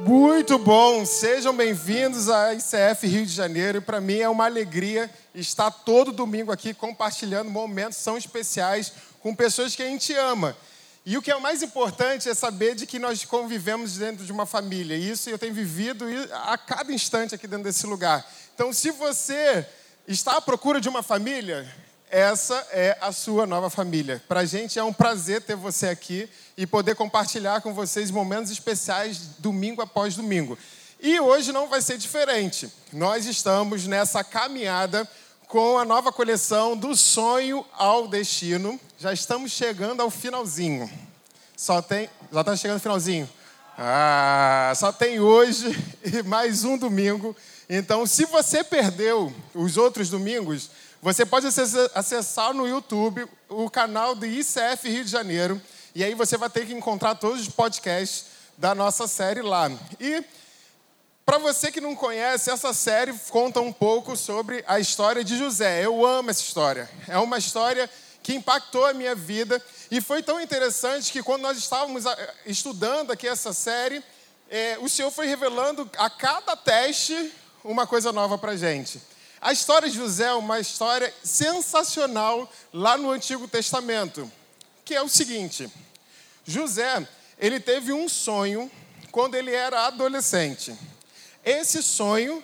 Muito bom, sejam bem-vindos à ICF Rio de Janeiro. Para mim é uma alegria estar todo domingo aqui compartilhando momentos tão especiais com pessoas que a gente ama. E o que é o mais importante é saber de que nós convivemos dentro de uma família. Isso eu tenho vivido a cada instante aqui dentro desse lugar. Então, se você está à procura de uma família, essa é a sua nova família. Para a gente é um prazer ter você aqui e poder compartilhar com vocês momentos especiais domingo após domingo. E hoje não vai ser diferente. Nós estamos nessa caminhada com a nova coleção do sonho ao destino. Já estamos chegando ao finalzinho. Só tem, já está chegando o finalzinho. Ah, só tem hoje e mais um domingo. Então, se você perdeu os outros domingos, você pode acessar no YouTube o canal do ICF Rio de Janeiro e aí você vai ter que encontrar todos os podcasts da nossa série lá. E para você que não conhece, essa série conta um pouco sobre a história de José. Eu amo essa história. É uma história que impactou a minha vida e foi tão interessante que quando nós estávamos ah, estudando aqui essa série, é, o Senhor foi revelando a cada teste uma coisa nova para gente. A história de José é uma história sensacional lá no Antigo Testamento, que é o seguinte: José, ele teve um sonho quando ele era adolescente. Esse sonho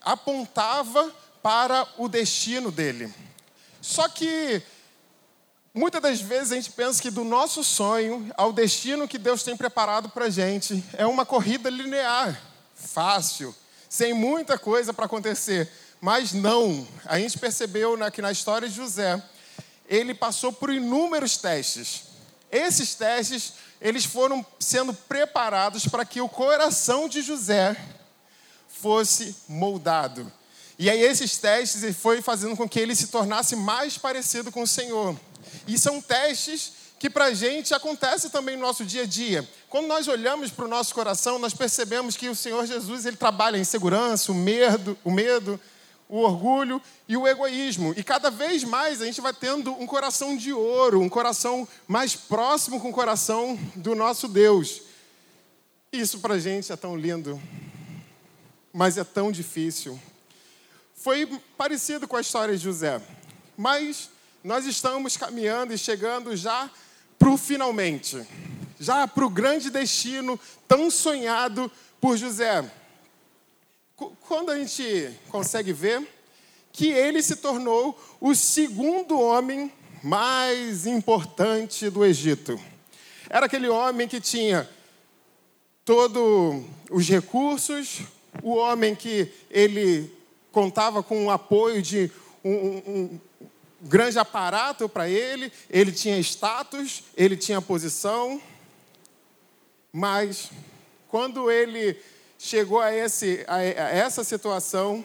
apontava para o destino dele. Só que muitas das vezes a gente pensa que do nosso sonho ao destino que Deus tem preparado para a gente é uma corrida linear, fácil, sem muita coisa para acontecer. Mas não, a gente percebeu que na história de José, ele passou por inúmeros testes. Esses testes, eles foram sendo preparados para que o coração de José fosse moldado. E aí esses testes foi fazendo com que ele se tornasse mais parecido com o Senhor. E são testes que para a gente acontece também no nosso dia a dia. Quando nós olhamos para o nosso coração, nós percebemos que o Senhor Jesus ele trabalha em segurança, o medo, o medo, o orgulho e o egoísmo. E cada vez mais a gente vai tendo um coração de ouro, um coração mais próximo com o coração do nosso Deus. Isso para a gente é tão lindo, mas é tão difícil. Foi parecido com a história de José, mas nós estamos caminhando e chegando já para o finalmente, já para o grande destino tão sonhado por José quando a gente consegue ver que ele se tornou o segundo homem mais importante do Egito. Era aquele homem que tinha todos os recursos, o homem que ele contava com o apoio de um, um, um grande aparato para ele, ele tinha status, ele tinha posição, mas quando ele chegou a, esse, a, essa situação,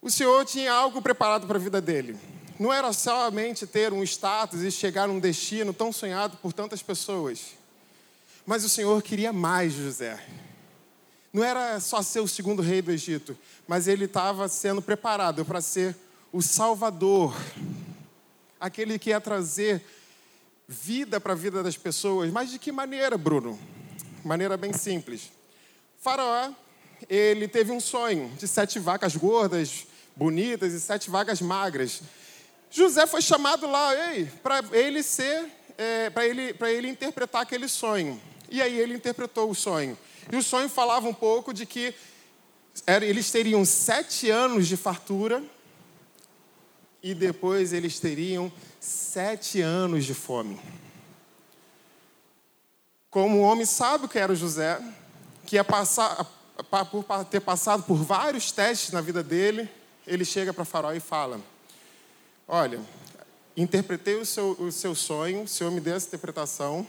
o Senhor tinha algo preparado para a vida dele. Não era somente ter um status e chegar num destino tão sonhado por tantas pessoas. Mas o Senhor queria mais José. Não era só ser o segundo rei do Egito, mas ele estava sendo preparado para ser o Salvador, aquele que ia trazer vida para a vida das pessoas. Mas de que maneira, Bruno? Maneira bem simples. Faraó, ele teve um sonho de sete vacas gordas, bonitas e sete vacas magras. José foi chamado lá, para ele ser, é, para ele, para ele interpretar aquele sonho. E aí ele interpretou o sonho. E o sonho falava um pouco de que eles teriam sete anos de fartura e depois eles teriam sete anos de fome. Como o homem sábio que era José, que ia passar, por ter passado por vários testes na vida dele, ele chega para Faraó e fala: Olha, interpretei o seu, o seu sonho, o Senhor me deu essa interpretação,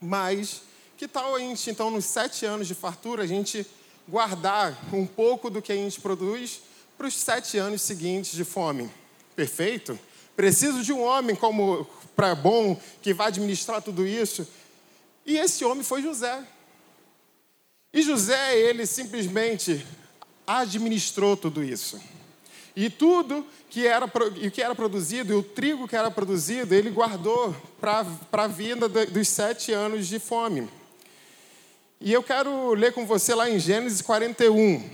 mas que tal a gente, então, nos sete anos de fartura, a gente guardar um pouco do que a gente produz para os sete anos seguintes de fome? Perfeito? Preciso de um homem como para bom que vai administrar tudo isso. E esse homem foi José. E José, ele simplesmente administrou tudo isso. E tudo que era, que era produzido, e o trigo que era produzido, ele guardou para a vinda dos sete anos de fome. E eu quero ler com você lá em Gênesis 41,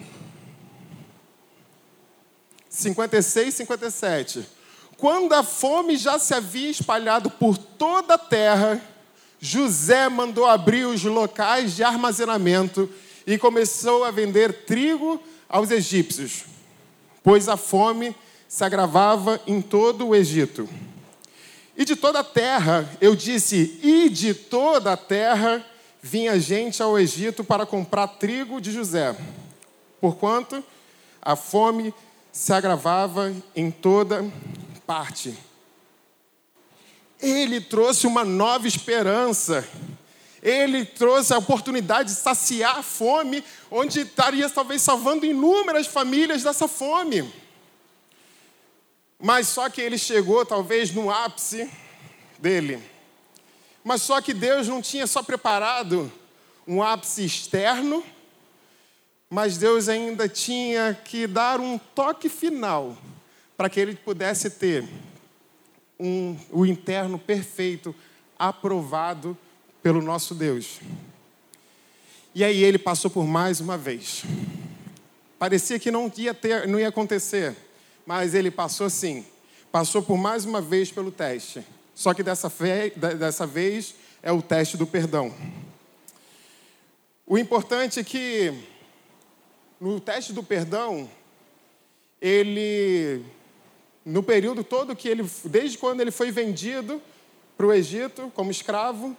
56 e 57. Quando a fome já se havia espalhado por toda a terra, José mandou abrir os locais de armazenamento e começou a vender trigo aos egípcios, pois a fome se agravava em todo o Egito. E de toda a terra, eu disse, e de toda a terra vinha gente ao Egito para comprar trigo de José, porquanto a fome se agravava em toda parte. Ele trouxe uma nova esperança. Ele trouxe a oportunidade de saciar a fome, onde estaria talvez salvando inúmeras famílias dessa fome. Mas só que ele chegou talvez no ápice dele. Mas só que Deus não tinha só preparado um ápice externo, mas Deus ainda tinha que dar um toque final para que ele pudesse ter um, o interno perfeito, aprovado pelo nosso Deus. E aí ele passou por mais uma vez. Parecia que não ia, ter, não ia acontecer, mas ele passou sim. Passou por mais uma vez pelo teste. Só que dessa, fe, dessa vez é o teste do perdão. O importante é que no teste do perdão, ele no período todo que ele, desde quando ele foi vendido para o Egito como escravo,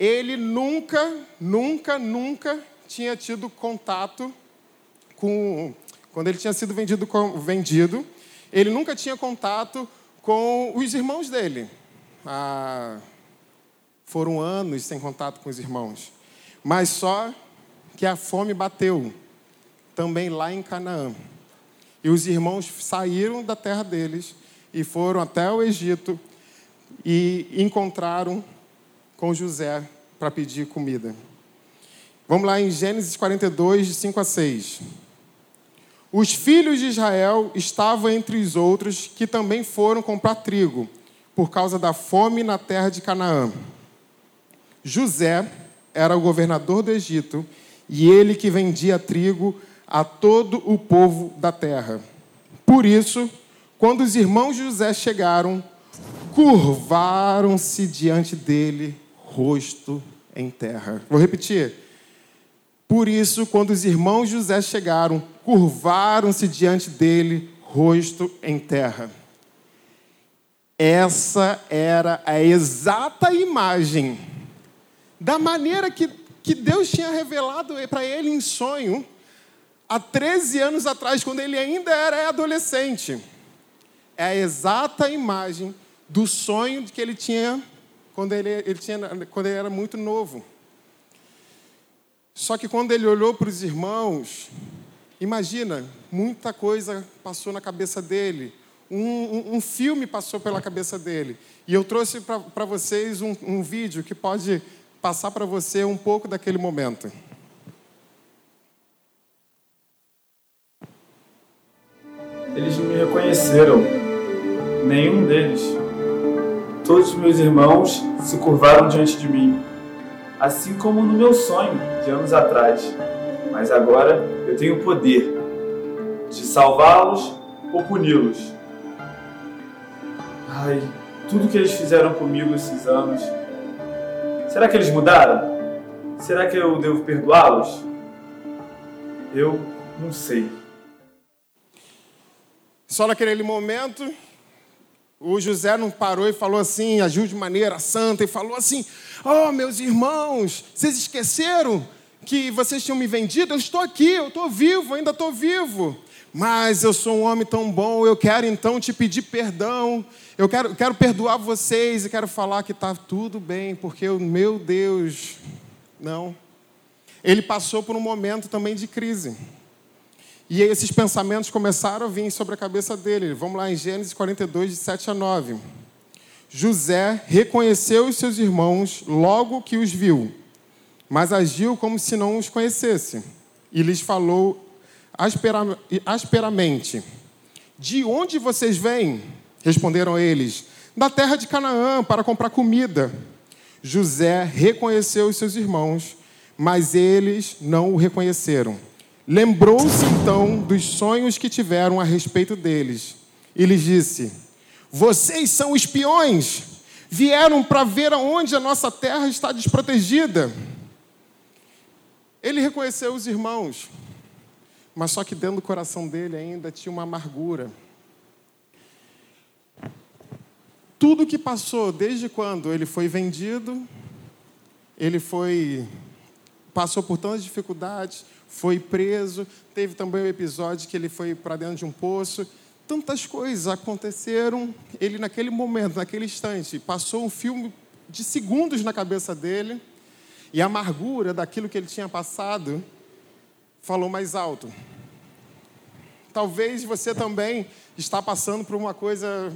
ele nunca, nunca, nunca tinha tido contato com, quando ele tinha sido vendido, vendido ele nunca tinha contato com os irmãos dele. Ah, foram anos sem contato com os irmãos. Mas só que a fome bateu também lá em Canaã. E os irmãos saíram da terra deles e foram até o Egito e encontraram com José para pedir comida. Vamos lá em Gênesis 42, de 5 a 6. Os filhos de Israel estavam entre os outros que também foram comprar trigo, por causa da fome na terra de Canaã. José era o governador do Egito e ele que vendia trigo a todo o povo da terra. Por isso, quando os irmãos José chegaram, curvaram-se diante dele, rosto em terra. Vou repetir. Por isso, quando os irmãos José chegaram, curvaram-se diante dele, rosto em terra. Essa era a exata imagem da maneira que, que Deus tinha revelado para ele em sonho há 13 anos atrás, quando ele ainda era adolescente. É a exata imagem do sonho que ele tinha quando ele, ele, tinha, quando ele era muito novo. Só que quando ele olhou para os irmãos, imagina, muita coisa passou na cabeça dele. Um, um, um filme passou pela cabeça dele. E eu trouxe para vocês um, um vídeo que pode passar para você um pouco daquele momento. Eles me reconheceram, nenhum deles. Todos os meus irmãos se curvaram diante de mim, assim como no meu sonho de anos atrás. Mas agora eu tenho o poder de salvá-los ou puni-los. Ai, tudo que eles fizeram comigo esses anos. Será que eles mudaram? Será que eu devo perdoá-los? Eu não sei. Só naquele momento, o José não parou e falou assim, agiu de maneira santa e falou assim: Oh, meus irmãos, vocês esqueceram que vocês tinham me vendido? Eu estou aqui, eu estou vivo, ainda estou vivo. Mas eu sou um homem tão bom, eu quero então te pedir perdão. Eu quero, quero perdoar vocês e quero falar que está tudo bem, porque o meu Deus. Não. Ele passou por um momento também de crise. E esses pensamentos começaram a vir sobre a cabeça dele. Vamos lá em Gênesis 42, de 7 a 9. José reconheceu os seus irmãos logo que os viu, mas agiu como se não os conhecesse. E lhes falou asperamente: De onde vocês vêm? Responderam eles: Da terra de Canaã, para comprar comida. José reconheceu os seus irmãos, mas eles não o reconheceram. Lembrou-se então dos sonhos que tiveram a respeito deles e lhes disse: Vocês são espiões, vieram para ver aonde a nossa terra está desprotegida. Ele reconheceu os irmãos, mas só que dentro do coração dele ainda tinha uma amargura. Tudo que passou desde quando ele foi vendido, ele foi passou por tantas dificuldades, foi preso, teve também o episódio que ele foi para dentro de um poço. Tantas coisas aconteceram, ele naquele momento, naquele instante, passou um filme de segundos na cabeça dele, e a amargura daquilo que ele tinha passado falou mais alto. Talvez você também está passando por uma coisa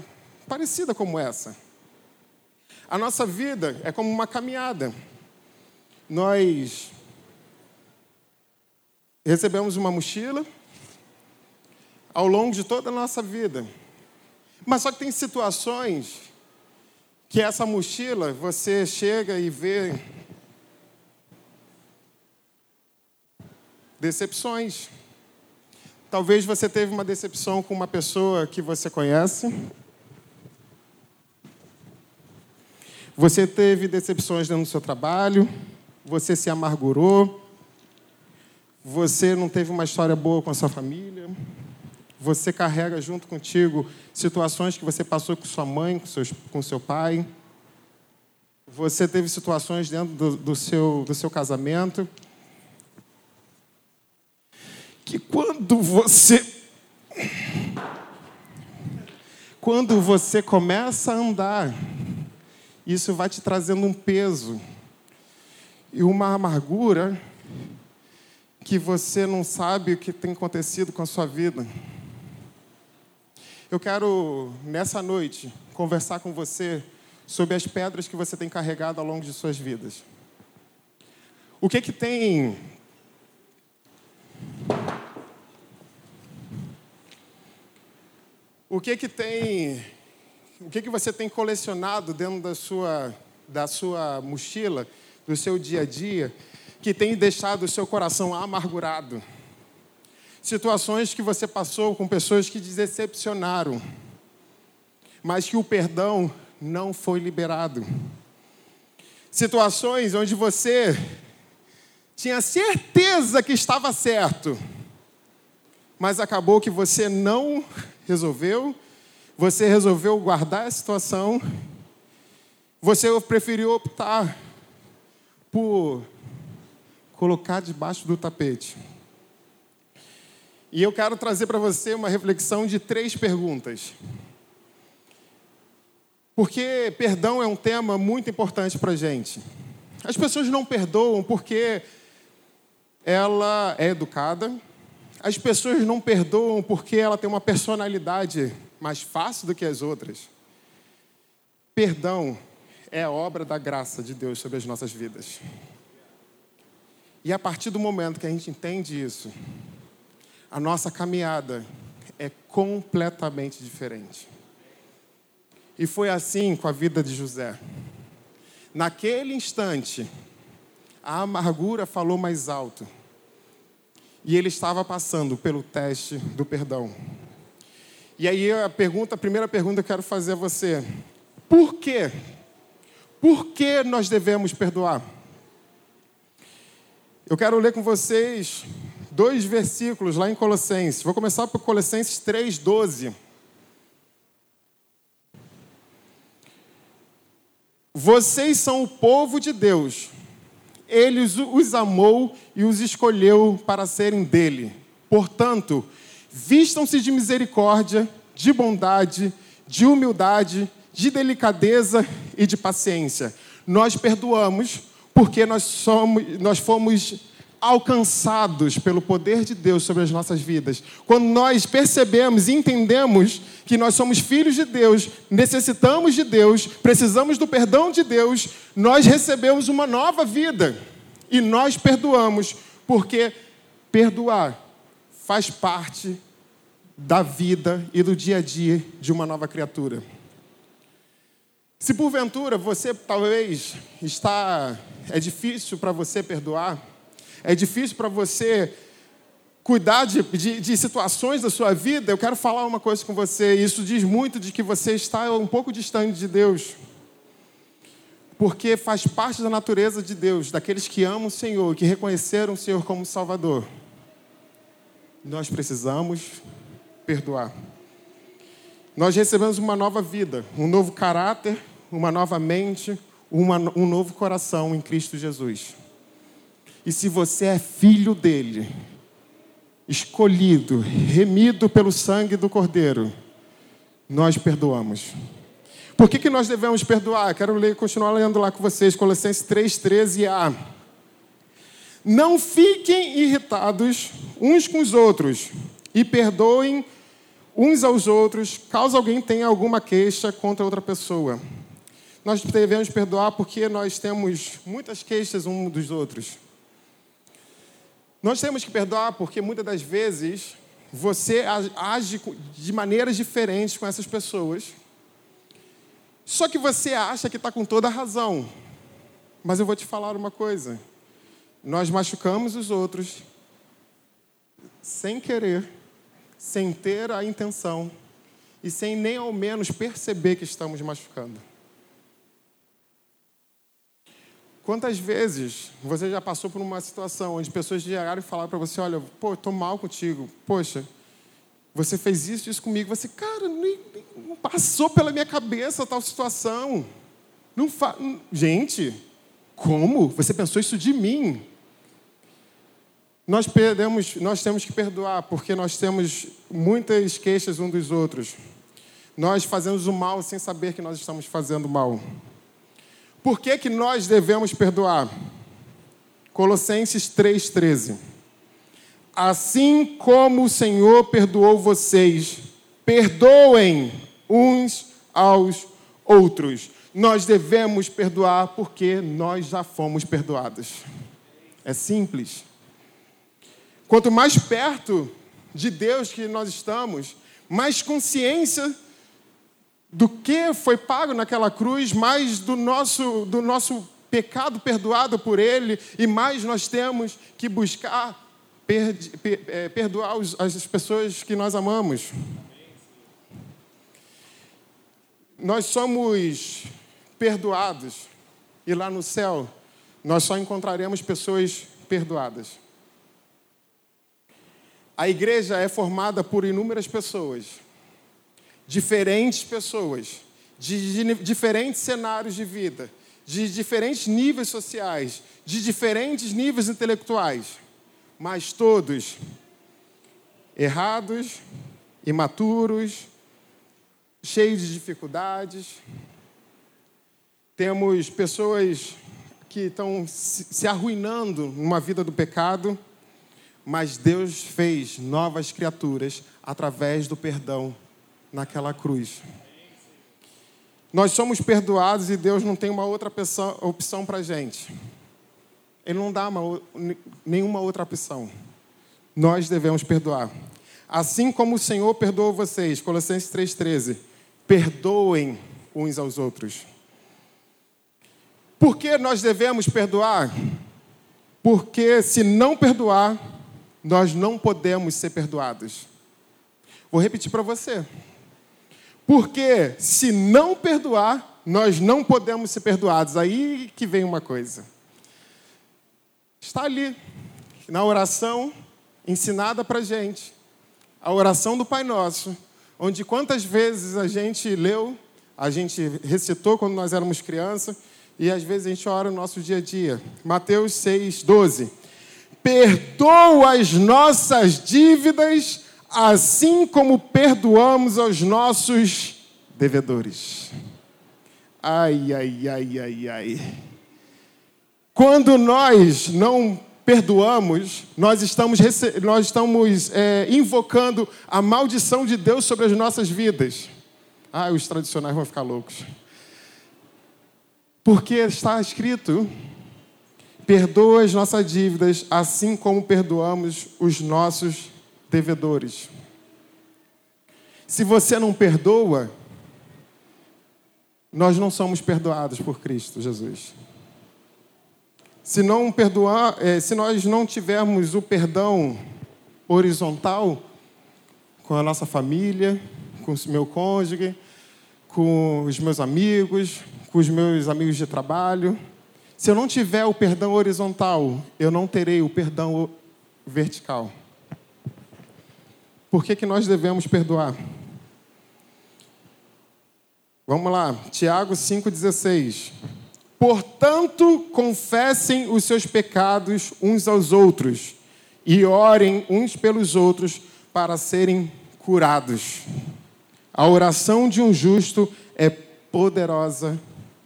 parecida como essa. A nossa vida é como uma caminhada. Nós recebemos uma mochila ao longo de toda a nossa vida. Mas só que tem situações que essa mochila você chega e vê decepções. Talvez você teve uma decepção com uma pessoa que você conhece. Você teve decepções dentro do seu trabalho, você se amargurou, você não teve uma história boa com a sua família, você carrega junto contigo situações que você passou com sua mãe, com, seus, com seu pai. Você teve situações dentro do, do, seu, do seu casamento. Que quando você. Quando você começa a andar isso vai te trazendo um peso e uma amargura que você não sabe o que tem acontecido com a sua vida. Eu quero, nessa noite, conversar com você sobre as pedras que você tem carregado ao longo de suas vidas. O que que tem O que que tem o que, que você tem colecionado dentro da sua, da sua mochila, do seu dia a dia, que tem deixado o seu coração amargurado? Situações que você passou com pessoas que te decepcionaram, mas que o perdão não foi liberado. Situações onde você tinha certeza que estava certo, mas acabou que você não resolveu você resolveu guardar a situação, você preferiu optar por colocar debaixo do tapete. E eu quero trazer para você uma reflexão de três perguntas. Porque perdão é um tema muito importante para a gente. As pessoas não perdoam porque ela é educada, as pessoas não perdoam porque ela tem uma personalidade mais fácil do que as outras. Perdão é a obra da graça de Deus sobre as nossas vidas. E a partir do momento que a gente entende isso, a nossa caminhada é completamente diferente. E foi assim com a vida de José. Naquele instante, a amargura falou mais alto. E ele estava passando pelo teste do perdão. E aí a pergunta, a primeira pergunta que eu quero fazer a você: por quê? Por que nós devemos perdoar? Eu quero ler com vocês dois versículos lá em Colossenses. Vou começar por Colossenses 3:12. Vocês são o povo de Deus. Ele os amou e os escolheu para serem dele. Portanto, Vistam-se de misericórdia, de bondade, de humildade, de delicadeza e de paciência. Nós perdoamos porque nós, somos, nós fomos alcançados pelo poder de Deus sobre as nossas vidas. Quando nós percebemos e entendemos que nós somos filhos de Deus, necessitamos de Deus, precisamos do perdão de Deus, nós recebemos uma nova vida. E nós perdoamos, porque perdoar faz parte da vida e do dia a dia de uma nova criatura. Se porventura você talvez está é difícil para você perdoar, é difícil para você cuidar de, de, de, situações da sua vida, eu quero falar uma coisa com você. Isso diz muito de que você está um pouco distante de Deus. Porque faz parte da natureza de Deus, daqueles que amam o Senhor, que reconheceram o Senhor como Salvador. Nós precisamos perdoar. Nós recebemos uma nova vida, um novo caráter, uma nova mente, uma, um novo coração em Cristo Jesus. E se você é filho dele, escolhido, remido pelo sangue do Cordeiro, nós perdoamos. Por que, que nós devemos perdoar? Quero ler, continuar lendo lá com vocês, Colossenses 3, 13a. Não fiquem irritados uns com os outros e perdoem uns aos outros, caso alguém tenha alguma queixa contra outra pessoa. Nós devemos perdoar porque nós temos muitas queixas uns dos outros. Nós temos que perdoar porque muitas das vezes você age de maneiras diferentes com essas pessoas. Só que você acha que está com toda a razão. Mas eu vou te falar uma coisa. Nós machucamos os outros sem querer, sem ter a intenção e sem nem ao menos perceber que estamos machucando. Quantas vezes você já passou por uma situação onde pessoas chegaram e falaram para você: Olha, pô, estou mal contigo. Poxa, você fez isso, isso comigo. Você, cara, nem, nem passou pela minha cabeça tal situação. Não fa... Gente, como? Você pensou isso de mim? Nós, perdemos, nós temos que perdoar, porque nós temos muitas queixas uns dos outros. Nós fazemos o mal sem saber que nós estamos fazendo mal. Por que, que nós devemos perdoar? Colossenses 3,13. Assim como o Senhor perdoou vocês, perdoem uns aos outros. Nós devemos perdoar porque nós já fomos perdoados. É simples. Quanto mais perto de Deus que nós estamos, mais consciência do que foi pago naquela cruz, mais do nosso, do nosso pecado perdoado por Ele, e mais nós temos que buscar é, perdoar as pessoas que nós amamos. Nós somos perdoados, e lá no céu nós só encontraremos pessoas perdoadas. A igreja é formada por inúmeras pessoas diferentes pessoas, de, de diferentes cenários de vida, de diferentes níveis sociais, de diferentes níveis intelectuais, mas todos errados, imaturos, cheios de dificuldades. Temos pessoas que estão se arruinando numa vida do pecado, mas Deus fez novas criaturas através do perdão naquela cruz. Nós somos perdoados e Deus não tem uma outra opção para a gente. Ele não dá uma, nenhuma outra opção. Nós devemos perdoar. Assim como o Senhor perdoou vocês, Colossenses 3,13. Perdoem uns aos outros. Por que nós devemos perdoar? Porque se não perdoar, nós não podemos ser perdoados. Vou repetir para você. Porque se não perdoar, nós não podemos ser perdoados. Aí que vem uma coisa. Está ali, na oração ensinada para gente, a oração do Pai Nosso, onde quantas vezes a gente leu, a gente recitou quando nós éramos crianças, e às vezes a gente ora no nosso dia a dia. Mateus 6, 12. Perdoa as nossas dívidas assim como perdoamos aos nossos devedores. Ai, ai, ai, ai, ai. Quando nós não perdoamos, nós estamos, nós estamos é, invocando a maldição de Deus sobre as nossas vidas. Ah, os tradicionais vão ficar loucos. Porque está escrito: perdoa as nossas dívidas, assim como perdoamos os nossos devedores. Se você não perdoa, nós não somos perdoados por Cristo Jesus. se não perdoar, é, se nós não tivermos o perdão horizontal com a nossa família, com o meu cônjuge, com os meus amigos, com os meus amigos de trabalho, se eu não tiver o perdão horizontal, eu não terei o perdão vertical. Por que, que nós devemos perdoar? Vamos lá, Tiago 5,16. Portanto, confessem os seus pecados uns aos outros e orem uns pelos outros para serem curados. A oração de um justo é poderosa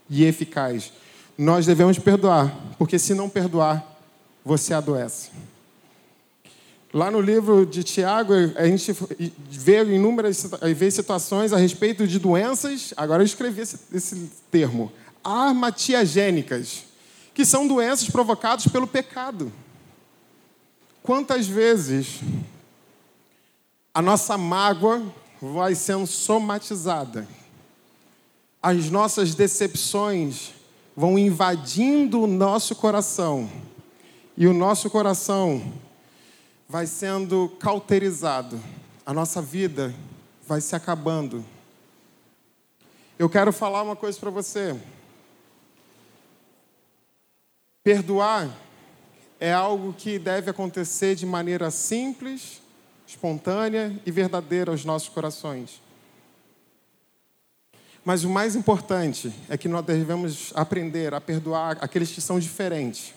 e eficaz. Nós devemos perdoar, porque se não perdoar, você adoece. Lá no livro de Tiago, a gente vê inúmeras vê situações a respeito de doenças. Agora eu escrevi esse, esse termo: armatiagênicas, que são doenças provocadas pelo pecado. Quantas vezes a nossa mágoa vai sendo somatizada? As nossas decepções vão invadindo o nosso coração e o nosso coração vai sendo cauterizado, a nossa vida vai se acabando. Eu quero falar uma coisa para você. Perdoar é algo que deve acontecer de maneira simples, espontânea e verdadeira aos nossos corações. Mas o mais importante é que nós devemos aprender a perdoar aqueles que são diferentes.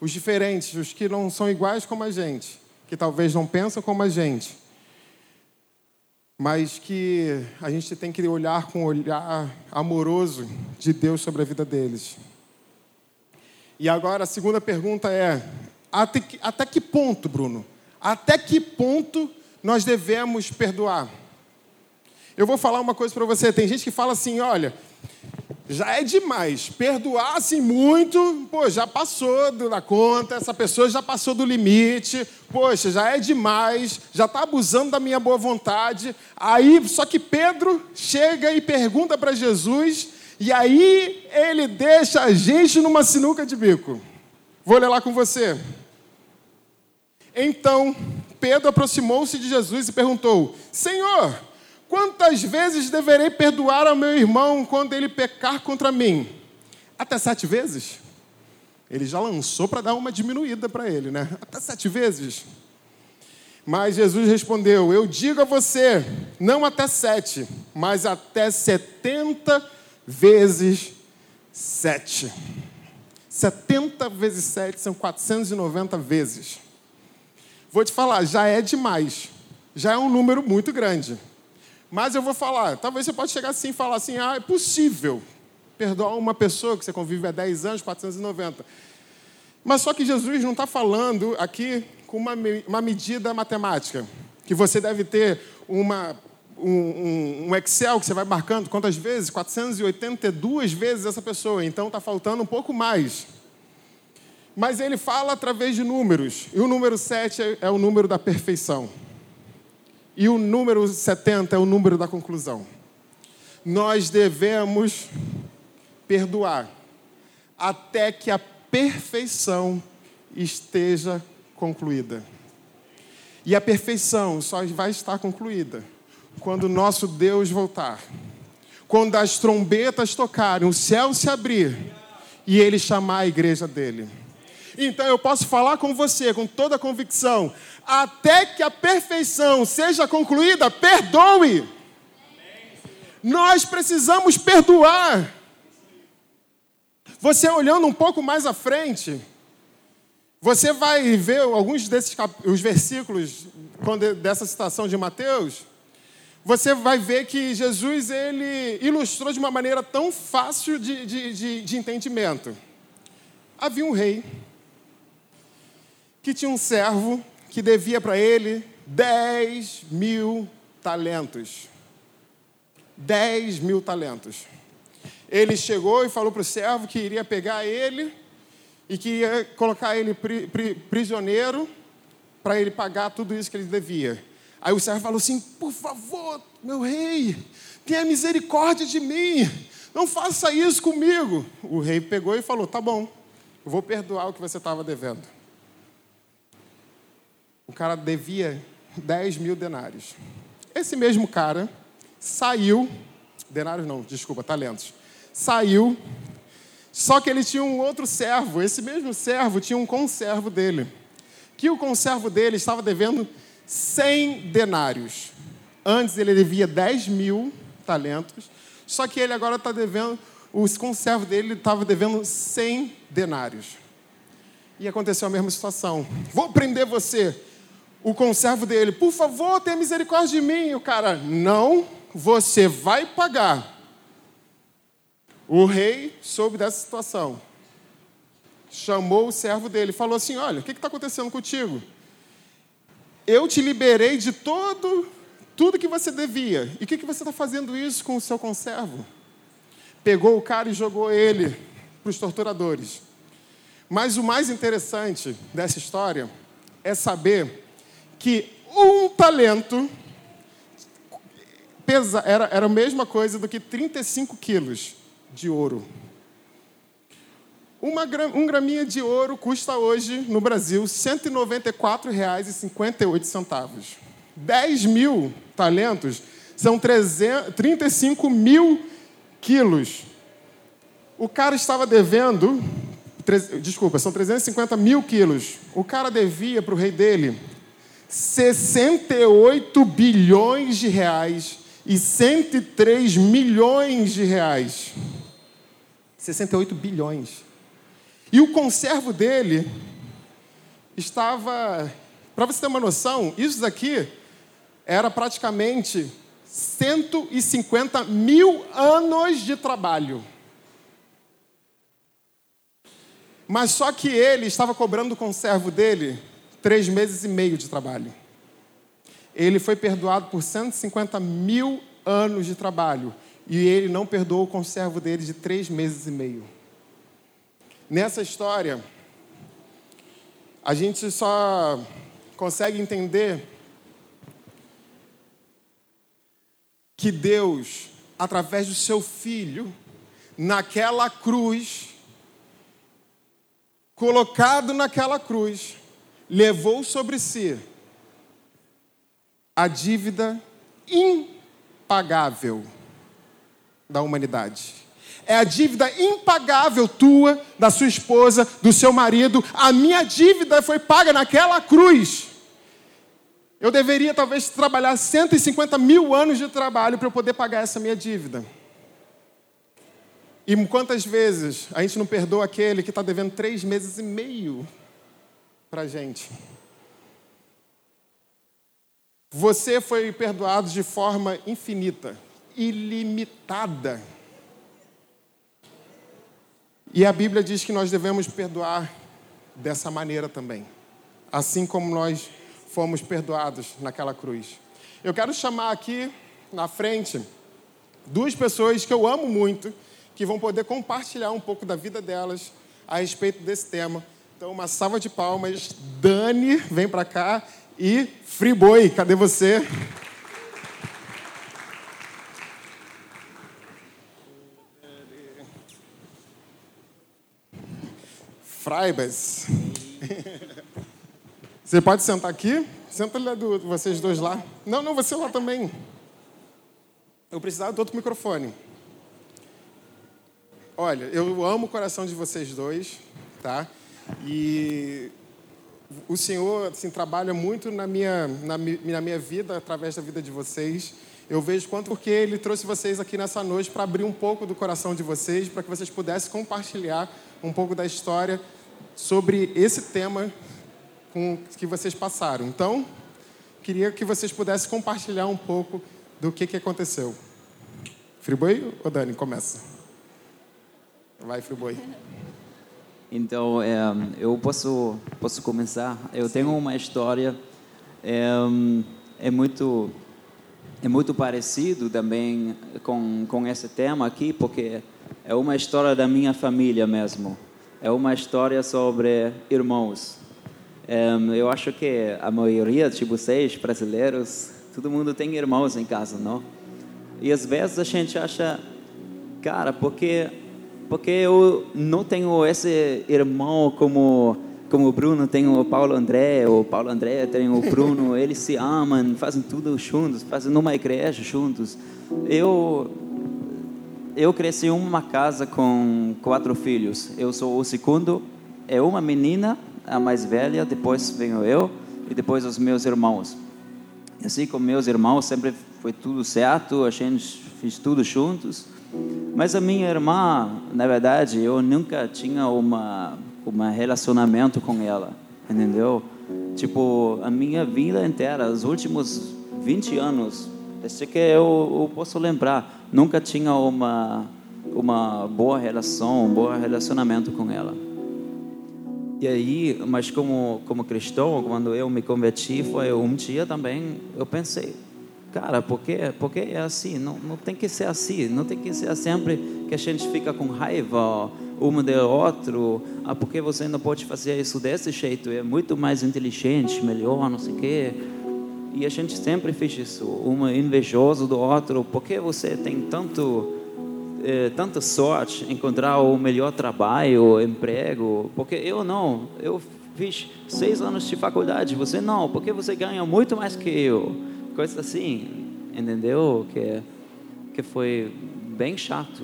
Os diferentes, os que não são iguais como a gente, que talvez não pensam como a gente, mas que a gente tem que olhar com o olhar amoroso de Deus sobre a vida deles. E agora a segunda pergunta é: até que, até que ponto, Bruno? Até que ponto nós devemos perdoar? Eu vou falar uma coisa para você. Tem gente que fala assim: olha, já é demais. Perdoar assim muito, pô, já passou da conta, essa pessoa já passou do limite, poxa, já é demais, já está abusando da minha boa vontade. Aí, só que Pedro chega e pergunta para Jesus e aí ele deixa a gente numa sinuca de bico. Vou ler lá com você. Então Pedro aproximou-se de Jesus e perguntou: Senhor, quantas vezes deverei perdoar ao meu irmão quando ele pecar contra mim? Até sete vezes? Ele já lançou para dar uma diminuída para ele, né? Até sete vezes. Mas Jesus respondeu: Eu digo a você, não até sete, mas até setenta vezes 7. 70 vezes 7 são 490 vezes. Vou te falar, já é demais. Já é um número muito grande. Mas eu vou falar, talvez você pode chegar assim e falar assim: ah, é possível perdoar uma pessoa que você convive há 10 anos, 490. Mas só que Jesus não está falando aqui com uma, uma medida matemática, que você deve ter uma um, um, Excel que você vai marcando quantas vezes? 482 vezes essa pessoa, então está faltando um pouco mais. Mas ele fala através de números, e o número 7 é, é o número da perfeição, e o número 70 é o número da conclusão. Nós devemos perdoar até que a perfeição esteja concluída. E a perfeição só vai estar concluída quando nosso Deus voltar. Quando as trombetas tocarem, o céu se abrir e ele chamar a igreja dele. Então eu posso falar com você com toda a convicção, até que a perfeição seja concluída, perdoe. Nós precisamos perdoar. Você olhando um pouco mais à frente, você vai ver alguns desses os versículos dessa citação de Mateus você vai ver que Jesus ele ilustrou de uma maneira tão fácil de, de, de, de entendimento. Havia um rei que tinha um servo que devia para ele 10 mil talentos. 10 mil talentos. Ele chegou e falou para o servo que iria pegar ele e que ia colocar ele pri, pri, prisioneiro para ele pagar tudo isso que ele devia. Aí o servo falou assim: Por favor, meu rei, tenha misericórdia de mim, não faça isso comigo. O rei pegou e falou: Tá bom, eu vou perdoar o que você estava devendo. O cara devia 10 mil denários. Esse mesmo cara saiu, denários não, desculpa, talentos, saiu, só que ele tinha um outro servo, esse mesmo servo tinha um conservo dele, que o conservo dele estava devendo 100 denários. Antes ele devia 10 mil talentos, só que ele agora está devendo, o conservo dele estava devendo 100 denários. E aconteceu a mesma situação. Vou prender você. O conservo dele, por favor, tenha misericórdia de mim. E o cara, não, você vai pagar. O rei soube dessa situação. Chamou o servo dele falou assim: Olha, o que está acontecendo contigo? Eu te liberei de todo, tudo que você devia. E o que, que você está fazendo isso com o seu conservo? Pegou o cara e jogou ele para os torturadores. Mas o mais interessante dessa história é saber que um talento pesa, era, era a mesma coisa do que 35 quilos de ouro. Uma, um graminha de ouro custa hoje, no Brasil, R$ 194,58. 10 mil talentos são 300, 35 mil quilos. O cara estava devendo, desculpa, são 350 mil quilos. O cara devia para o rei dele 68 bilhões de reais e 103 milhões de reais. 68 bilhões. E o conservo dele estava. Para você ter uma noção, isso daqui era praticamente 150 mil anos de trabalho. Mas só que ele estava cobrando o conservo dele três meses e meio de trabalho. Ele foi perdoado por 150 mil anos de trabalho. E ele não perdoou o conservo dele de três meses e meio. Nessa história, a gente só consegue entender que Deus, através do seu filho, naquela cruz, colocado naquela cruz, levou sobre si a dívida impagável da humanidade. É a dívida impagável tua, da sua esposa, do seu marido. A minha dívida foi paga naquela cruz. Eu deveria talvez trabalhar 150 mil anos de trabalho para eu poder pagar essa minha dívida. E quantas vezes a gente não perdoa aquele que está devendo três meses e meio para a gente? Você foi perdoado de forma infinita, ilimitada. E a Bíblia diz que nós devemos perdoar dessa maneira também, assim como nós fomos perdoados naquela cruz. Eu quero chamar aqui na frente duas pessoas que eu amo muito, que vão poder compartilhar um pouco da vida delas a respeito desse tema. Então, uma salva de palmas. Dani, vem para cá e Friboi, cadê você? Fraibas. Você pode sentar aqui? Senta ali do, vocês dois lá. Não, não, você lá também. Eu precisava do outro microfone. Olha, eu amo o coração de vocês dois, tá? E o Senhor assim, trabalha muito na minha, na, na minha vida, através da vida de vocês. Eu vejo quanto porque Ele trouxe vocês aqui nessa noite para abrir um pouco do coração de vocês, para que vocês pudessem compartilhar um pouco da história sobre esse tema com, que vocês passaram. Então, queria que vocês pudessem compartilhar um pouco do que, que aconteceu. Friboi ou Dani? Começa. Vai, Friboi. Então, é, eu posso posso começar. Eu tenho uma história é, é muito é muito parecido também com com esse tema aqui, porque é uma história da minha família mesmo. É uma história sobre irmãos. É, eu acho que a maioria de vocês brasileiros, todo mundo tem irmãos em casa, não? E às vezes a gente acha, cara, porque porque eu não tenho esse irmão como como o Bruno tem o Paulo André, o Paulo André tem o Bruno, eles se amam, fazem tudo juntos, fazem uma igreja juntos. Eu eu cresci em uma casa com quatro filhos. Eu sou o segundo, é uma menina, a mais velha, depois venho eu e depois os meus irmãos. Assim como meus irmãos, sempre foi tudo certo, a gente fez tudo juntos. Mas a minha irmã, na verdade, eu nunca tinha uma uma relacionamento com ela, entendeu? Tipo, a minha vida inteira, os últimos 20 anos, desde que eu, eu posso lembrar, nunca tinha uma uma boa relação, um bom relacionamento com ela. E aí, mas como como cristão, quando eu me converti, foi um dia também eu pensei, cara, por que, por que é assim? Não, não tem que ser assim, não tem que ser sempre que a gente fica com raiva um do outro, ah, porque você não pode fazer isso desse jeito, é muito mais inteligente, melhor, não sei o quê. E a gente sempre fez isso, um invejoso do outro, porque você tem tanto é, tanta sorte encontrar o melhor trabalho, emprego, porque eu não, eu fiz seis anos de faculdade, você não, porque você ganha muito mais que eu, coisa assim, entendeu? Que que foi bem chato.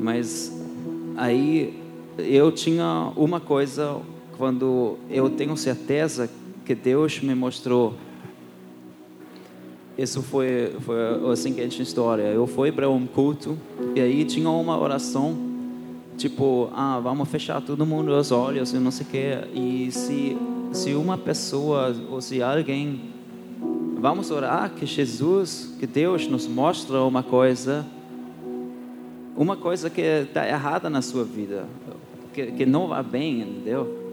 Mas aí eu tinha uma coisa quando eu tenho certeza que Deus me mostrou. Isso foi, foi a seguinte história. Eu fui para um culto e aí tinha uma oração tipo, ah, vamos fechar todo mundo os olhos e não sei o quê. E se, se uma pessoa ou se alguém, vamos orar que Jesus, que Deus nos mostra uma coisa uma coisa que está errada na sua vida, que, que não vai bem, entendeu?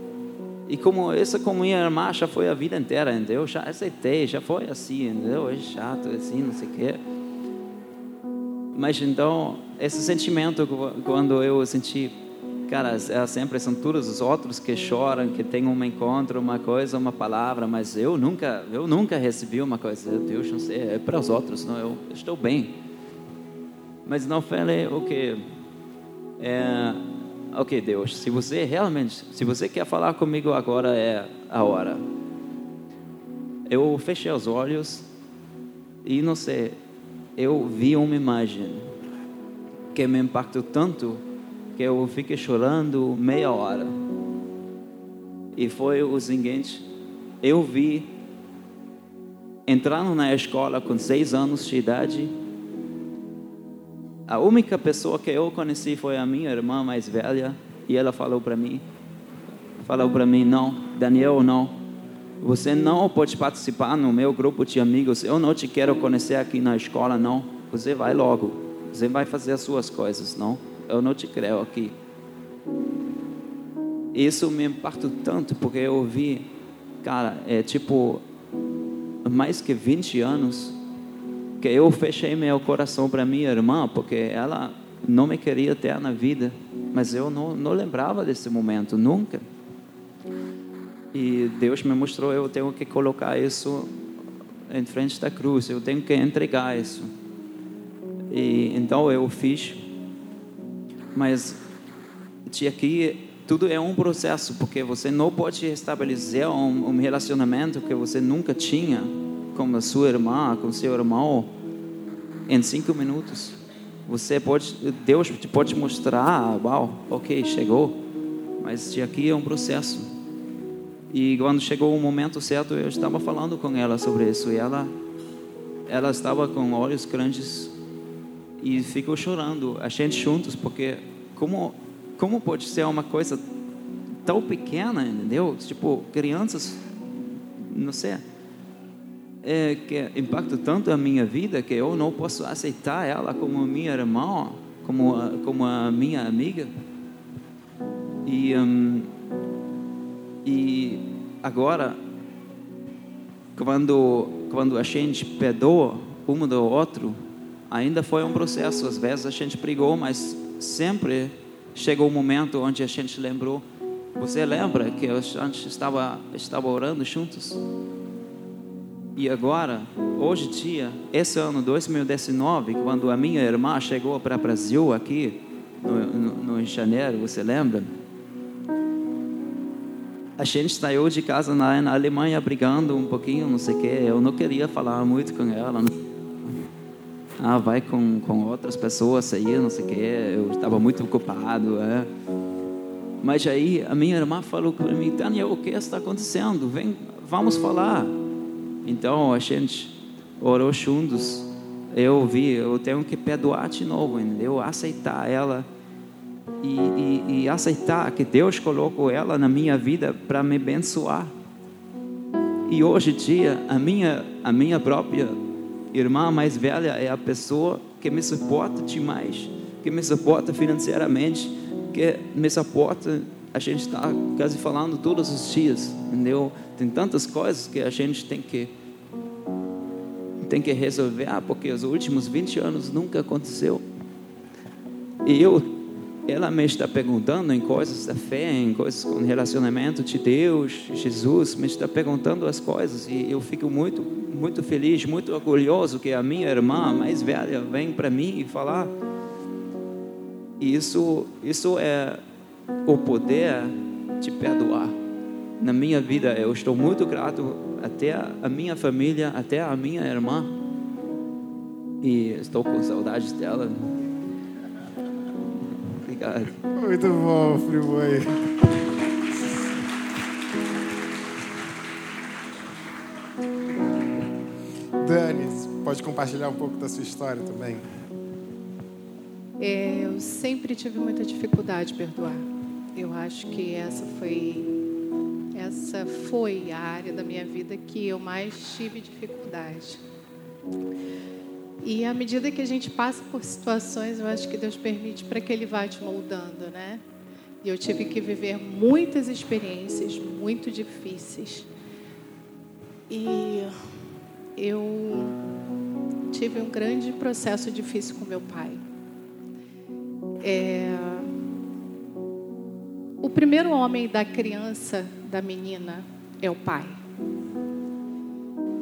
E como essa comunhão irmã já foi a vida inteira, entendeu? Já aceitei, já foi assim, entendeu? É chato, assim, não sei o quê. Mas então, esse sentimento, quando eu senti, cara, sempre são todos os outros que choram, que tem um encontro, uma coisa, uma palavra, mas eu nunca, eu nunca recebi uma coisa, Deus não sei, é para os outros, não, eu estou bem. Mas não falei, ok, é, ok Deus, se você realmente, se você quer falar comigo agora é a hora. Eu fechei os olhos e não sei, eu vi uma imagem que me impactou tanto que eu fiquei chorando meia hora. E foi o seguinte: eu vi entrando na escola com seis anos de idade a única pessoa que eu conheci foi a minha irmã mais velha e ela falou para mim, falou para mim, não, Daniel, não, você não pode participar no meu grupo de amigos, eu não te quero conhecer aqui na escola, não, você vai logo, você vai fazer as suas coisas, não, eu não te creio aqui. Isso me impactou tanto porque eu vi, cara, é tipo mais que 20 anos que eu fechei meu coração para minha irmã, porque ela não me queria ter na vida, mas eu não, não lembrava desse momento, nunca. E Deus me mostrou, eu tenho que colocar isso em frente da cruz, eu tenho que entregar isso. E então eu fiz, mas tinha que tudo é um processo, porque você não pode estabelecer um, um relacionamento que você nunca tinha com a sua irmã, com seu irmão, em cinco minutos. Você pode, Deus pode mostrar, uau, ok, chegou, mas aqui é um processo. E quando chegou o momento certo, eu estava falando com ela sobre isso e ela, ela estava com olhos grandes e ficou chorando, a gente juntos, porque como, como pode ser uma coisa tão pequena, entendeu? Tipo, crianças, não sei é, que impacta tanto a minha vida que eu não posso aceitar ela como minha irmã, como como a minha amiga. E um, e agora quando quando a gente perdoa um do outro, ainda foi um processo. Às vezes a gente brigou, mas sempre chegou o um momento onde a gente lembrou. Você lembra que a gente estava estava orando juntos? E agora, hoje dia, esse ano 2019, quando a minha irmã chegou para o Brasil aqui, no, no, no janeiro, você lembra? A gente saiu de casa na, na Alemanha brigando um pouquinho, não sei o quê. Eu não queria falar muito com ela. Ah, vai com, com outras pessoas aí, não sei o quê. Eu estava muito ocupado. É. Mas aí a minha irmã falou para mim, Daniel, o que está acontecendo? Vem, vamos falar. Então a gente orou juntos. Eu vi, eu tenho que perdoar de novo, entendeu? Aceitar ela e, e, e aceitar que Deus colocou ela na minha vida para me abençoar. E hoje em dia, a minha, a minha própria irmã mais velha é a pessoa que me suporta demais, que me suporta financeiramente, que me suporta. A gente está quase falando todos os dias, entendeu? Tem tantas coisas que a gente tem que tem que resolver, porque os últimos 20 anos nunca aconteceu. E eu, ela me está perguntando em coisas da fé, em coisas com relacionamento de Deus, Jesus, me está perguntando as coisas e eu fico muito, muito feliz, muito orgulhoso que a minha irmã mais velha vem para mim e falar. E isso, isso é o poder de perdoar. Na minha vida, eu estou muito grato até a minha família, até a minha irmã. E estou com saudades dela. Obrigado. Muito bom, Friboi. Dani, pode compartilhar um pouco da sua história também? É, eu sempre tive muita dificuldade de perdoar. Eu acho que essa foi essa foi a área da minha vida que eu mais tive dificuldade. E à medida que a gente passa por situações, eu acho que Deus permite para que Ele vá te moldando, né? E eu tive que viver muitas experiências muito difíceis. E eu tive um grande processo difícil com meu pai. É... O primeiro homem da criança, da menina, é o pai.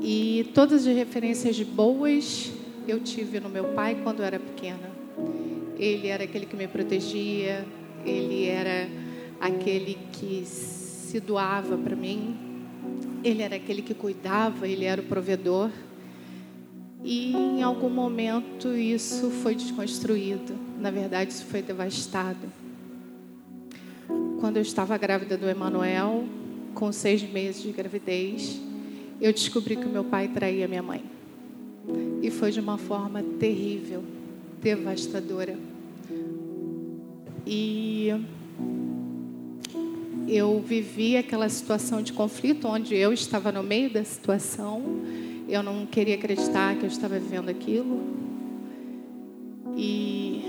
E todas as referências boas eu tive no meu pai quando eu era pequena. Ele era aquele que me protegia, ele era aquele que se doava para mim, ele era aquele que cuidava, ele era o provedor. E em algum momento isso foi desconstruído. Na verdade, isso foi devastado. Quando eu estava grávida do Emanuel, com seis meses de gravidez, eu descobri que meu pai traía minha mãe. E foi de uma forma terrível, devastadora. E eu vivi aquela situação de conflito onde eu estava no meio da situação. Eu não queria acreditar que eu estava vivendo aquilo. E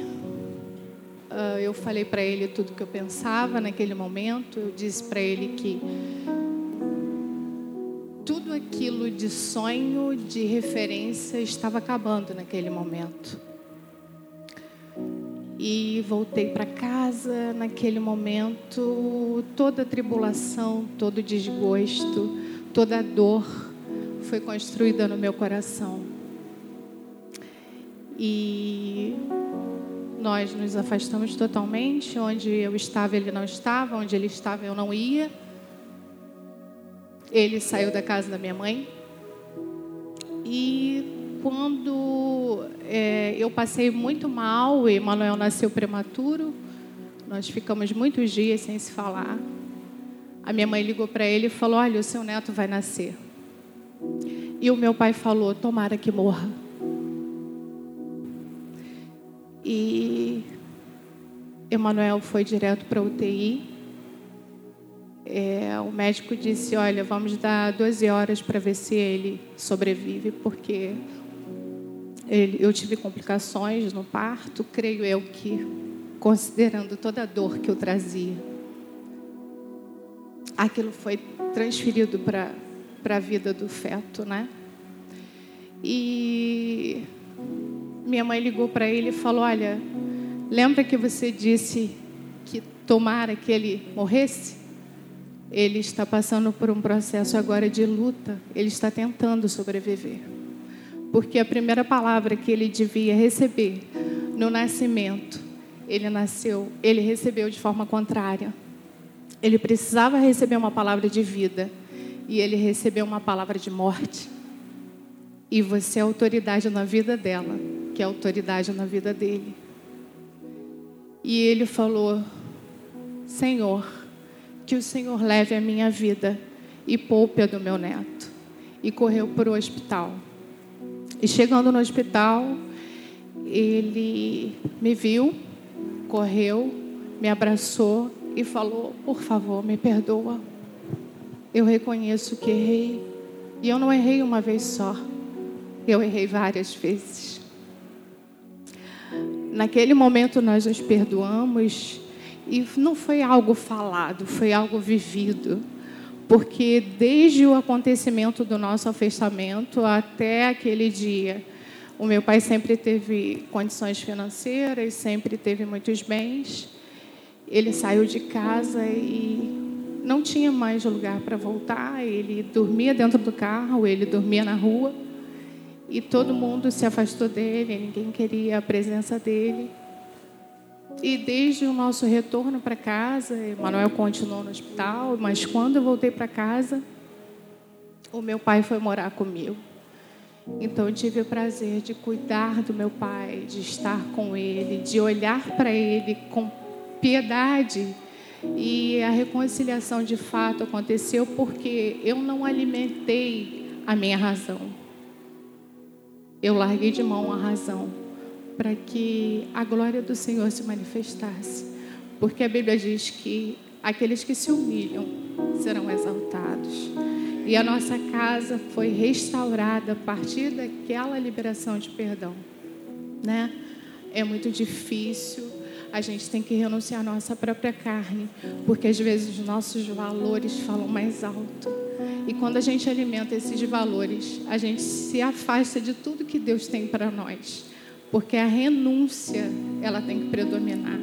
uh, eu falei para ele tudo que eu pensava naquele momento. Eu disse para ele que de sonho, de referência, estava acabando naquele momento. E voltei para casa naquele momento, toda a tribulação, todo o desgosto, toda a dor foi construída no meu coração. E nós nos afastamos totalmente, onde eu estava, ele não estava, onde ele estava, eu não ia. Ele saiu da casa da minha mãe. E quando é, eu passei muito mal, e Emanuel nasceu prematuro, nós ficamos muitos dias sem se falar. A minha mãe ligou para ele e falou: Olha, o seu neto vai nascer. E o meu pai falou: Tomara que morra. E Emanuel foi direto para a UTI é, o médico disse: Olha, vamos dar 12 horas para ver se ele sobrevive, porque ele, eu tive complicações no parto, creio eu que, considerando toda a dor que eu trazia, aquilo foi transferido para a vida do feto, né? E minha mãe ligou para ele e falou: Olha, lembra que você disse que tomara que ele morresse? Ele está passando por um processo agora de luta, ele está tentando sobreviver. Porque a primeira palavra que ele devia receber no nascimento, ele nasceu, ele recebeu de forma contrária. Ele precisava receber uma palavra de vida e ele recebeu uma palavra de morte. E você é autoridade na vida dela, que é autoridade na vida dele. E ele falou: Senhor, que o Senhor leve a minha vida e poupe a do meu neto. E correu para o hospital. E chegando no hospital, ele me viu, correu, me abraçou e falou: Por favor, me perdoa. Eu reconheço que errei. E eu não errei uma vez só. Eu errei várias vezes. Naquele momento nós nos perdoamos e não foi algo falado, foi algo vivido. Porque desde o acontecimento do nosso afastamento até aquele dia, o meu pai sempre teve condições financeiras, sempre teve muitos bens. Ele saiu de casa e não tinha mais lugar para voltar. Ele dormia dentro do carro, ele dormia na rua. E todo mundo se afastou dele, ninguém queria a presença dele. E desde o nosso retorno para casa, Manuel continuou no hospital, mas quando eu voltei para casa, o meu pai foi morar comigo. Então eu tive o prazer de cuidar do meu pai, de estar com ele, de olhar para ele com piedade. E a reconciliação de fato aconteceu porque eu não alimentei a minha razão. Eu larguei de mão a razão para que a glória do Senhor se manifestasse. Porque a Bíblia diz que aqueles que se humilham serão exaltados. E a nossa casa foi restaurada a partir daquela liberação de perdão, né? É muito difícil, a gente tem que renunciar à nossa própria carne, porque às vezes os nossos valores falam mais alto. E quando a gente alimenta esses valores, a gente se afasta de tudo que Deus tem para nós, porque a renúncia, ela tem que predominar.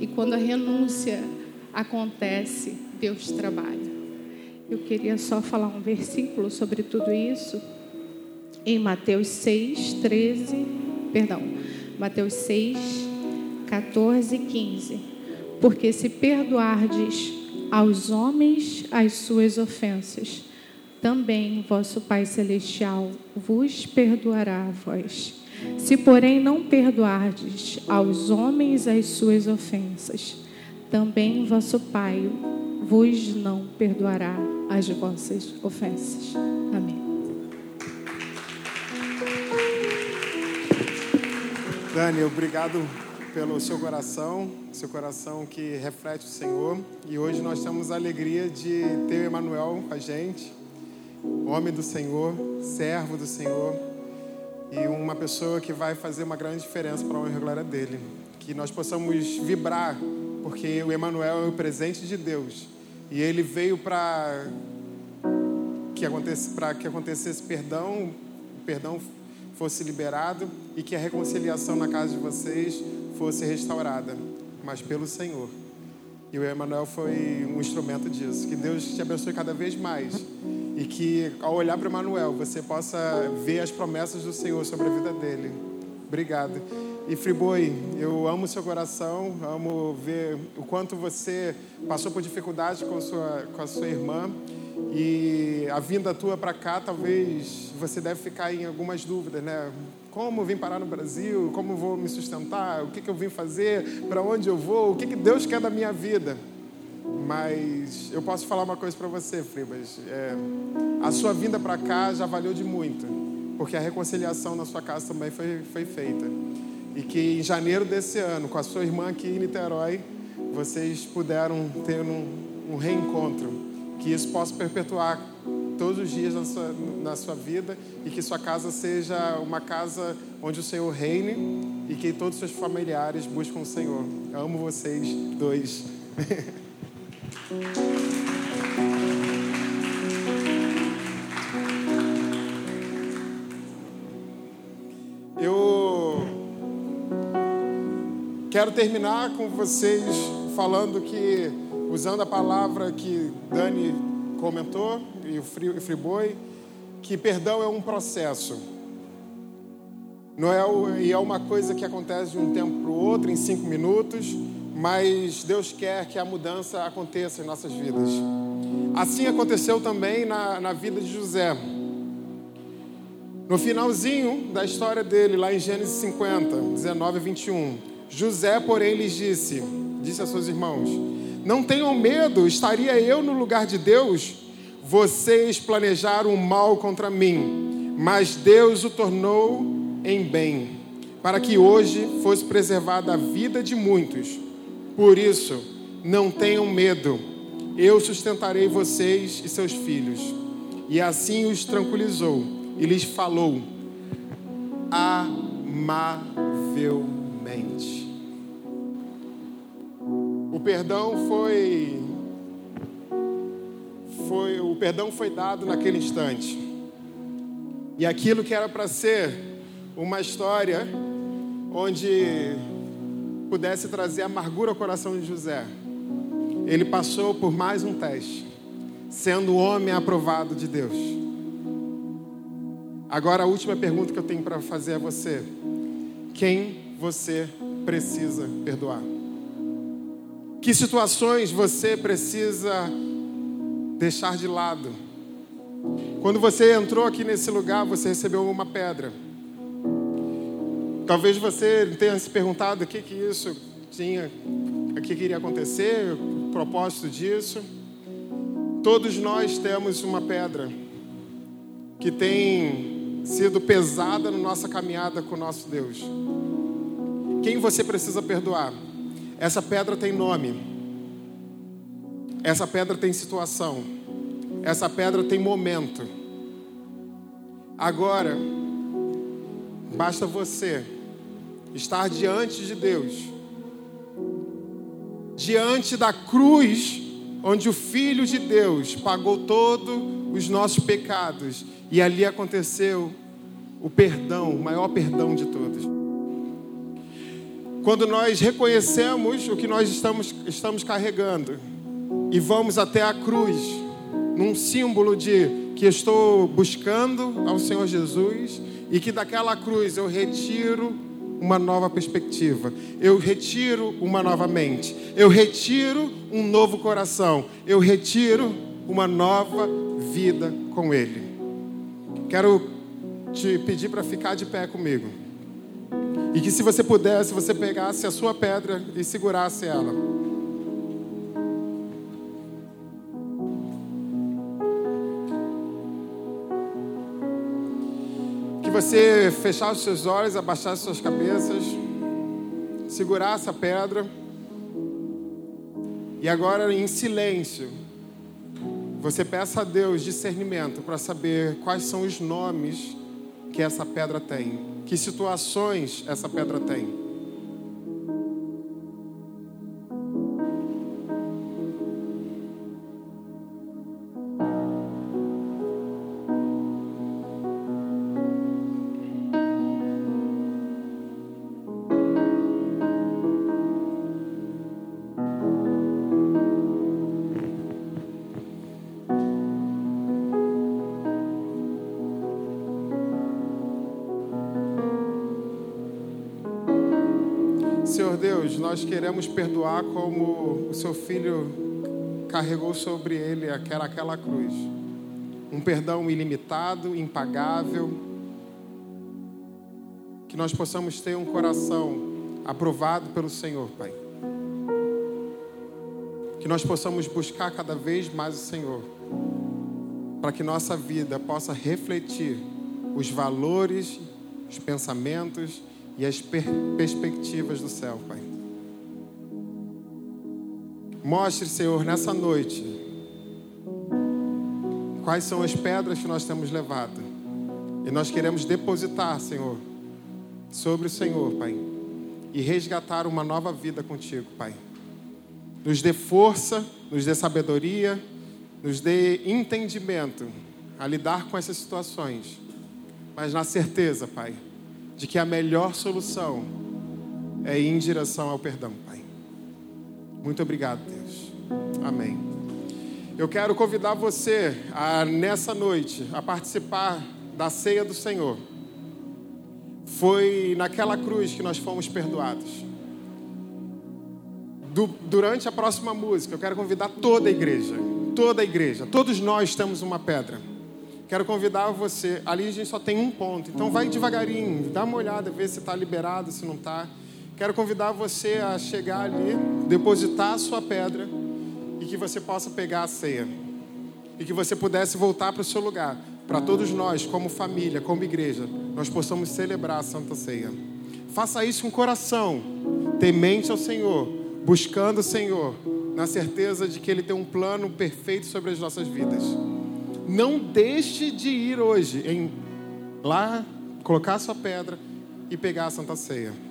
E quando a renúncia acontece, Deus trabalha. Eu queria só falar um versículo sobre tudo isso. Em Mateus 6, 13, perdão, Mateus 6, 14 e 15. Porque se perdoardes aos homens as suas ofensas, também vosso Pai Celestial vos perdoará a vós. Se, porém, não perdoardes aos homens as suas ofensas, também vosso Pai vos não perdoará as vossas ofensas. Amém. Dani, obrigado pelo seu coração, seu coração que reflete o Senhor. E hoje nós temos a alegria de ter o Emanuel com a gente, homem do Senhor, servo do Senhor e uma pessoa que vai fazer uma grande diferença para a honra e glória dele. Que nós possamos vibrar, porque o Emanuel é o presente de Deus e ele veio para que acontecesse, para que acontecesse perdão, o perdão fosse liberado e que a reconciliação na casa de vocês fosse restaurada, mas pelo Senhor. E o Emanuel foi um instrumento disso. Que Deus te abençoe cada vez mais. E que ao olhar para o Emanuel, você possa ver as promessas do Senhor sobre a vida dele. Obrigado. E Friboi, eu amo seu coração, amo ver o quanto você passou por dificuldade com, sua, com a sua irmã. E a vinda tua para cá, talvez você deve ficar em algumas dúvidas, né? Como vim parar no Brasil? Como vou me sustentar? O que, que eu vim fazer? Para onde eu vou? O que, que Deus quer da minha vida? Mas eu posso falar uma coisa para você, Fribas. É, a sua vinda para cá já valeu de muito, porque a reconciliação na sua casa também foi, foi feita. E que em janeiro desse ano, com a sua irmã aqui em Niterói, vocês puderam ter um, um reencontro. Que isso possa perpetuar todos os dias na sua, na sua vida e que sua casa seja uma casa onde o Senhor reine e que todos os seus familiares buscam o Senhor. Eu amo vocês dois. Eu quero terminar com vocês falando que usando a palavra que Dani comentou e o Friboi, que perdão é um processo. Não é, e é uma coisa que acontece de um tempo para o outro, em cinco minutos, mas Deus quer que a mudança aconteça em nossas vidas. Assim aconteceu também na, na vida de José. No finalzinho da história dele, lá em Gênesis 50, 19 a 21, José, porém, lhes disse, disse a seus irmãos, não tenham medo, estaria eu no lugar de Deus? Vocês planejaram mal contra mim, mas Deus o tornou em bem, para que hoje fosse preservada a vida de muitos. Por isso, não tenham medo, eu sustentarei vocês e seus filhos. E assim os tranquilizou e lhes falou amavelmente. O perdão foi foi o perdão foi dado naquele instante. E aquilo que era para ser uma história onde pudesse trazer amargura ao coração de José, ele passou por mais um teste, sendo homem aprovado de Deus. Agora a última pergunta que eu tenho para fazer a você: quem você precisa perdoar? Que situações você precisa deixar de lado? Quando você entrou aqui nesse lugar, você recebeu uma pedra. Talvez você tenha se perguntado o que, que isso tinha, o que, que iria acontecer, o propósito disso. Todos nós temos uma pedra que tem sido pesada na nossa caminhada com o nosso Deus. Quem você precisa perdoar? Essa pedra tem nome. Essa pedra tem situação. Essa pedra tem momento. Agora, basta você estar diante de Deus, diante da cruz, onde o Filho de Deus pagou todos os nossos pecados, e ali aconteceu o perdão, o maior perdão de todos. Quando nós reconhecemos o que nós estamos, estamos carregando e vamos até a cruz, num símbolo de que estou buscando ao Senhor Jesus e que daquela cruz eu retiro uma nova perspectiva, eu retiro uma nova mente, eu retiro um novo coração, eu retiro uma nova vida com Ele. Quero te pedir para ficar de pé comigo. E que se você pudesse, você pegasse a sua pedra e segurasse ela. Você fechasse os seus olhos, abaixasse suas cabeças, segurasse a pedra. E agora, em silêncio, você peça a Deus discernimento para saber quais são os nomes que essa pedra tem. Que situações essa pedra tem? Nós queremos perdoar como o seu filho carregou sobre ele aquela, aquela cruz. Um perdão ilimitado, impagável. Que nós possamos ter um coração aprovado pelo Senhor, Pai. Que nós possamos buscar cada vez mais o Senhor. Para que nossa vida possa refletir os valores, os pensamentos e as per perspectivas do céu, Pai. Mostre, Senhor, nessa noite, quais são as pedras que nós temos levado. E nós queremos depositar, Senhor, sobre o Senhor, Pai, e resgatar uma nova vida contigo, Pai. Nos dê força, nos dê sabedoria, nos dê entendimento a lidar com essas situações, mas na certeza, Pai, de que a melhor solução é ir em direção ao perdão, Pai. Muito obrigado, Deus. Amém. Eu quero convidar você a, nessa noite a participar da ceia do Senhor. Foi naquela cruz que nós fomos perdoados. Du, durante a próxima música, eu quero convidar toda a igreja, toda a igreja, todos nós temos uma pedra. Quero convidar você, ali a gente só tem um ponto, então vai devagarinho, dá uma olhada, vê se está liberado, se não está. Quero convidar você a chegar ali, depositar a sua pedra e que você possa pegar a ceia. E que você pudesse voltar para o seu lugar. Para todos nós, como família, como igreja, nós possamos celebrar a Santa Ceia. Faça isso com coração, temente ao Senhor, buscando o Senhor, na certeza de que Ele tem um plano perfeito sobre as nossas vidas. Não deixe de ir hoje em lá, colocar a sua pedra e pegar a Santa Ceia.